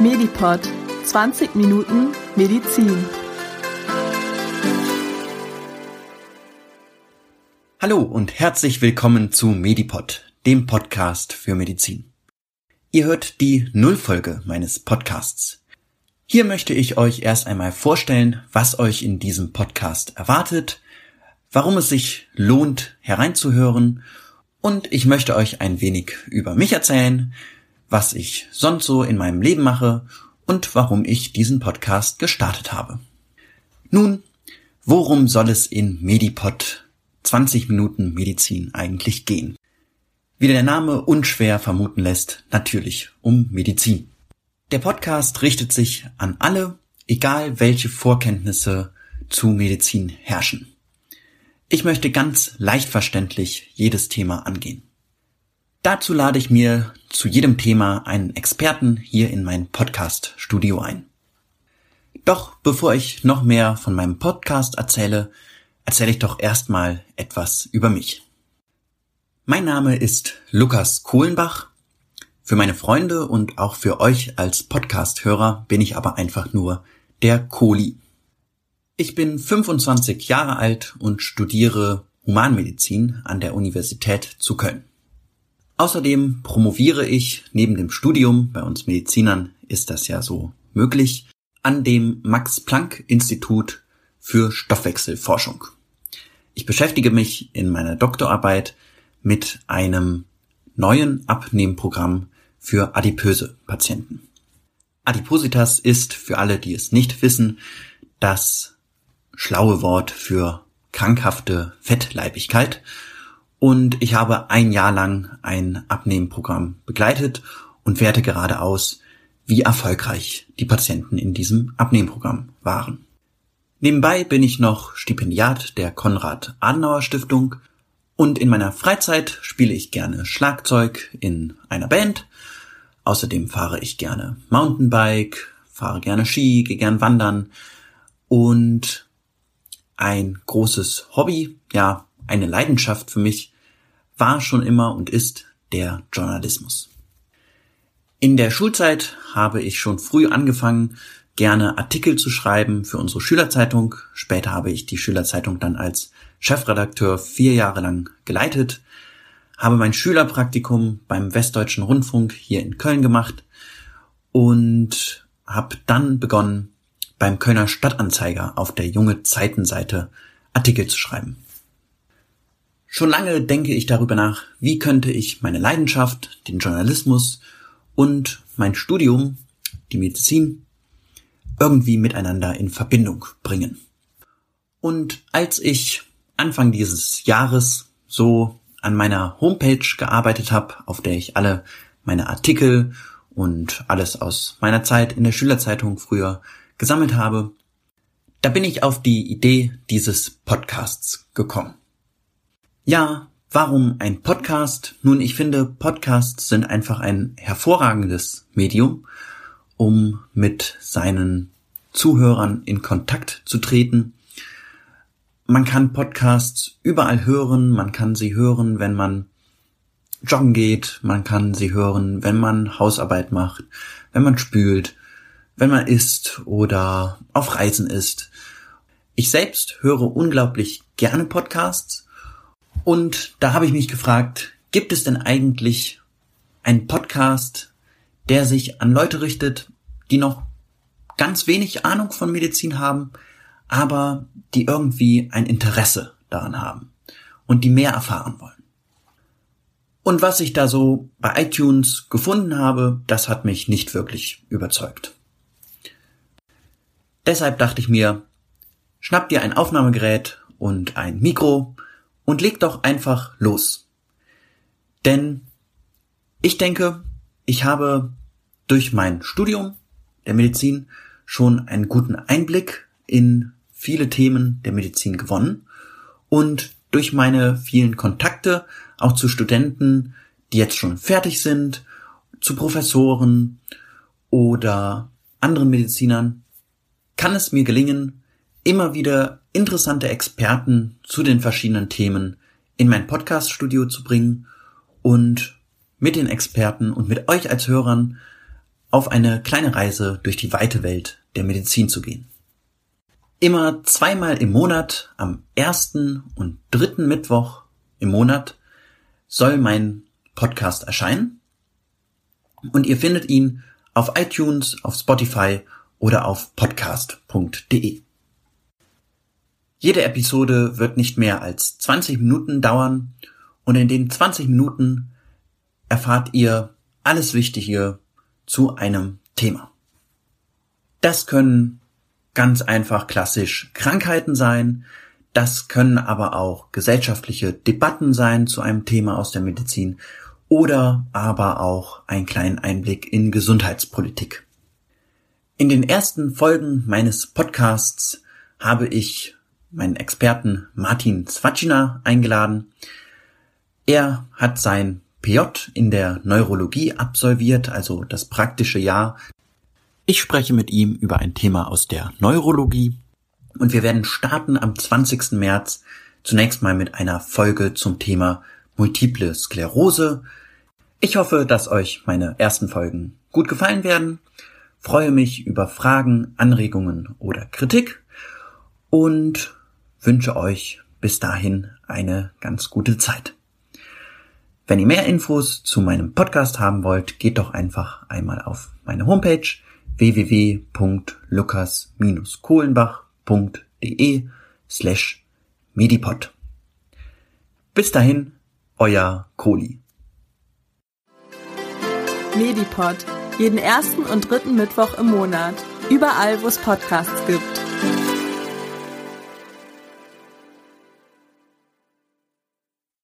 Medipod 20 Minuten Medizin. Hallo und herzlich willkommen zu Medipod, dem Podcast für Medizin. Ihr hört die Nullfolge meines Podcasts. Hier möchte ich euch erst einmal vorstellen, was euch in diesem Podcast erwartet, warum es sich lohnt hereinzuhören und ich möchte euch ein wenig über mich erzählen, was ich sonst so in meinem Leben mache und warum ich diesen Podcast gestartet habe. Nun, worum soll es in Medipod 20 Minuten Medizin eigentlich gehen? Wie der Name unschwer vermuten lässt, natürlich um Medizin. Der Podcast richtet sich an alle, egal welche Vorkenntnisse zu Medizin herrschen. Ich möchte ganz leicht verständlich jedes Thema angehen. Dazu lade ich mir zu jedem Thema einen Experten hier in mein Podcast-Studio ein. Doch bevor ich noch mehr von meinem Podcast erzähle, erzähle ich doch erstmal etwas über mich. Mein Name ist Lukas Kohlenbach. Für meine Freunde und auch für euch als Podcast-Hörer bin ich aber einfach nur der Kohli. Ich bin 25 Jahre alt und studiere Humanmedizin an der Universität zu Köln. Außerdem promoviere ich neben dem Studium, bei uns Medizinern ist das ja so möglich, an dem Max Planck Institut für Stoffwechselforschung. Ich beschäftige mich in meiner Doktorarbeit mit einem neuen Abnehmprogramm für adipöse Patienten. Adipositas ist, für alle, die es nicht wissen, das schlaue Wort für krankhafte Fettleibigkeit. Und ich habe ein Jahr lang ein Abnehmprogramm begleitet und werte gerade aus, wie erfolgreich die Patienten in diesem Abnehmprogramm waren. Nebenbei bin ich noch Stipendiat der Konrad-Adenauer-Stiftung und in meiner Freizeit spiele ich gerne Schlagzeug in einer Band. Außerdem fahre ich gerne Mountainbike, fahre gerne Ski, gehe gern wandern und ein großes Hobby, ja, eine Leidenschaft für mich, war schon immer und ist der Journalismus. In der Schulzeit habe ich schon früh angefangen, gerne Artikel zu schreiben für unsere Schülerzeitung. Später habe ich die Schülerzeitung dann als Chefredakteur vier Jahre lang geleitet, habe mein Schülerpraktikum beim Westdeutschen Rundfunk hier in Köln gemacht und habe dann begonnen, beim Kölner Stadtanzeiger auf der junge Zeitenseite Artikel zu schreiben. Schon lange denke ich darüber nach, wie könnte ich meine Leidenschaft, den Journalismus und mein Studium, die Medizin, irgendwie miteinander in Verbindung bringen. Und als ich Anfang dieses Jahres so an meiner Homepage gearbeitet habe, auf der ich alle meine Artikel und alles aus meiner Zeit in der Schülerzeitung früher gesammelt habe, da bin ich auf die Idee dieses Podcasts gekommen. Ja, warum ein Podcast? Nun, ich finde, Podcasts sind einfach ein hervorragendes Medium, um mit seinen Zuhörern in Kontakt zu treten. Man kann Podcasts überall hören, man kann sie hören, wenn man joggen geht, man kann sie hören, wenn man Hausarbeit macht, wenn man spült, wenn man isst oder auf Reisen ist. Ich selbst höre unglaublich gerne Podcasts und da habe ich mich gefragt, gibt es denn eigentlich einen Podcast, der sich an Leute richtet, die noch ganz wenig Ahnung von Medizin haben, aber die irgendwie ein Interesse daran haben und die mehr erfahren wollen. Und was ich da so bei iTunes gefunden habe, das hat mich nicht wirklich überzeugt. Deshalb dachte ich mir, schnapp dir ein Aufnahmegerät und ein Mikro und leg doch einfach los. Denn ich denke, ich habe durch mein Studium der Medizin schon einen guten Einblick in viele Themen der Medizin gewonnen und durch meine vielen Kontakte auch zu Studenten, die jetzt schon fertig sind, zu Professoren oder anderen Medizinern, kann es mir gelingen, immer wieder interessante Experten zu den verschiedenen Themen in mein Podcast-Studio zu bringen und mit den Experten und mit euch als Hörern auf eine kleine Reise durch die weite Welt der Medizin zu gehen. Immer zweimal im Monat, am ersten und dritten Mittwoch im Monat, soll mein Podcast erscheinen. Und ihr findet ihn auf iTunes, auf Spotify oder auf podcast.de. Jede Episode wird nicht mehr als 20 Minuten dauern und in den 20 Minuten erfahrt ihr alles Wichtige zu einem Thema. Das können ganz einfach klassisch Krankheiten sein, das können aber auch gesellschaftliche Debatten sein zu einem Thema aus der Medizin oder aber auch einen kleinen Einblick in Gesundheitspolitik. In den ersten Folgen meines Podcasts habe ich meinen Experten Martin Zwatschina eingeladen. Er hat sein PJ in der Neurologie absolviert, also das praktische Jahr. Ich spreche mit ihm über ein Thema aus der Neurologie und wir werden starten am 20. März zunächst mal mit einer Folge zum Thema Multiple Sklerose. Ich hoffe, dass euch meine ersten Folgen gut gefallen werden, freue mich über Fragen, Anregungen oder Kritik und wünsche euch bis dahin eine ganz gute Zeit. Wenn ihr mehr Infos zu meinem Podcast haben wollt, geht doch einfach einmal auf meine Homepage www.lukas-kohlenbach.de slash medipod. Bis dahin, euer Kohli. Medipod. Jeden ersten und dritten Mittwoch im Monat. Überall, wo es Podcasts gibt.